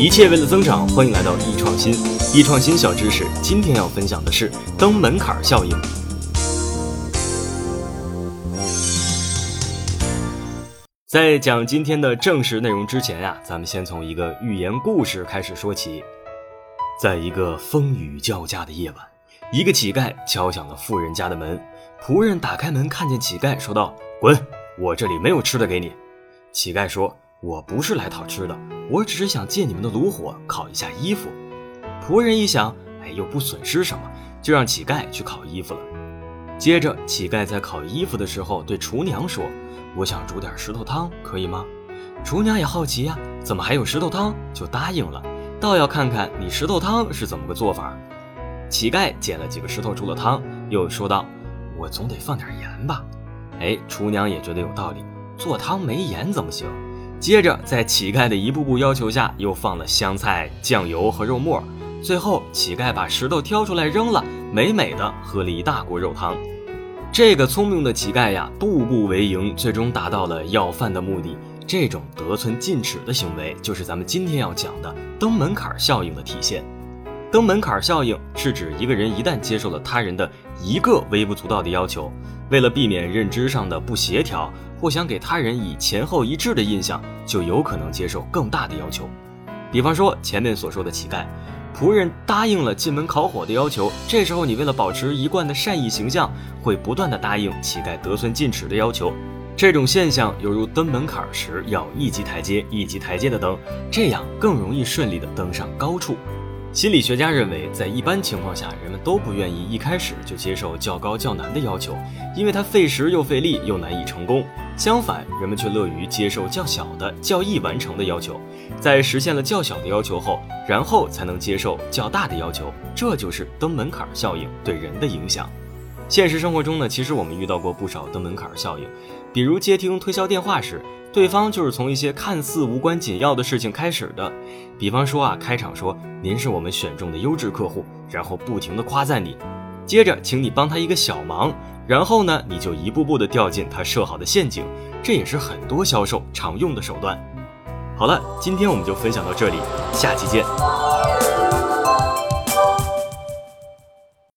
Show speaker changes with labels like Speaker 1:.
Speaker 1: 一切为了增长，欢迎来到易创新。易创新小知识，今天要分享的是登门槛效应。在讲今天的正式内容之前呀，咱们先从一个寓言故事开始说起。在一个风雨交加的夜晚，一个乞丐敲响了富人家的门。仆人打开门，看见乞丐，说道：“滚，我这里没有吃的给你。”乞丐说：“我不是来讨吃的，我只是想借你们的炉火烤一下衣服。”仆人一想，哎，又不损失什么，就让乞丐去烤衣服了。接着，乞丐在烤衣服的时候对厨娘说：“我想煮点石头汤，可以吗？”厨娘也好奇呀，怎么还有石头汤？就答应了。倒要看看你石头汤是怎么个做法。乞丐捡了几个石头煮了汤，又说道：“我总得放点盐吧？”哎，厨娘也觉得有道理，做汤没盐怎么行？接着在乞丐的一步步要求下，又放了香菜、酱油和肉末。最后，乞丐把石头挑出来扔了，美美的喝了一大锅肉汤。这个聪明的乞丐呀，步步为营，最终达到了要饭的目的。这种得寸进尺的行为，就是咱们今天要讲的登门槛效应的体现。登门槛效应是指一个人一旦接受了他人的一个微不足道的要求，为了避免认知上的不协调，或想给他人以前后一致的印象，就有可能接受更大的要求。比方说前面所说的乞丐，仆人答应了进门烤火的要求，这时候你为了保持一贯的善意形象，会不断的答应乞丐得寸进尺的要求。这种现象犹如登门槛时要一级台阶一级台阶的登，这样更容易顺利的登上高处。心理学家认为，在一般情况下，人们都不愿意一开始就接受较高较难的要求，因为它费时又费力又难以成功。相反，人们却乐于接受较小的、较易完成的要求，在实现了较小的要求后，然后才能接受较大的要求。这就是登门槛效应对人的影响。现实生活中呢，其实我们遇到过不少登门槛效应，比如接听推销电话时，对方就是从一些看似无关紧要的事情开始的，比方说啊，开场说您是我们选中的优质客户，然后不停的夸赞你，接着请你帮他一个小忙，然后呢，你就一步步的掉进他设好的陷阱，这也是很多销售常用的手段。好了，今天我们就分享到这里，下期见。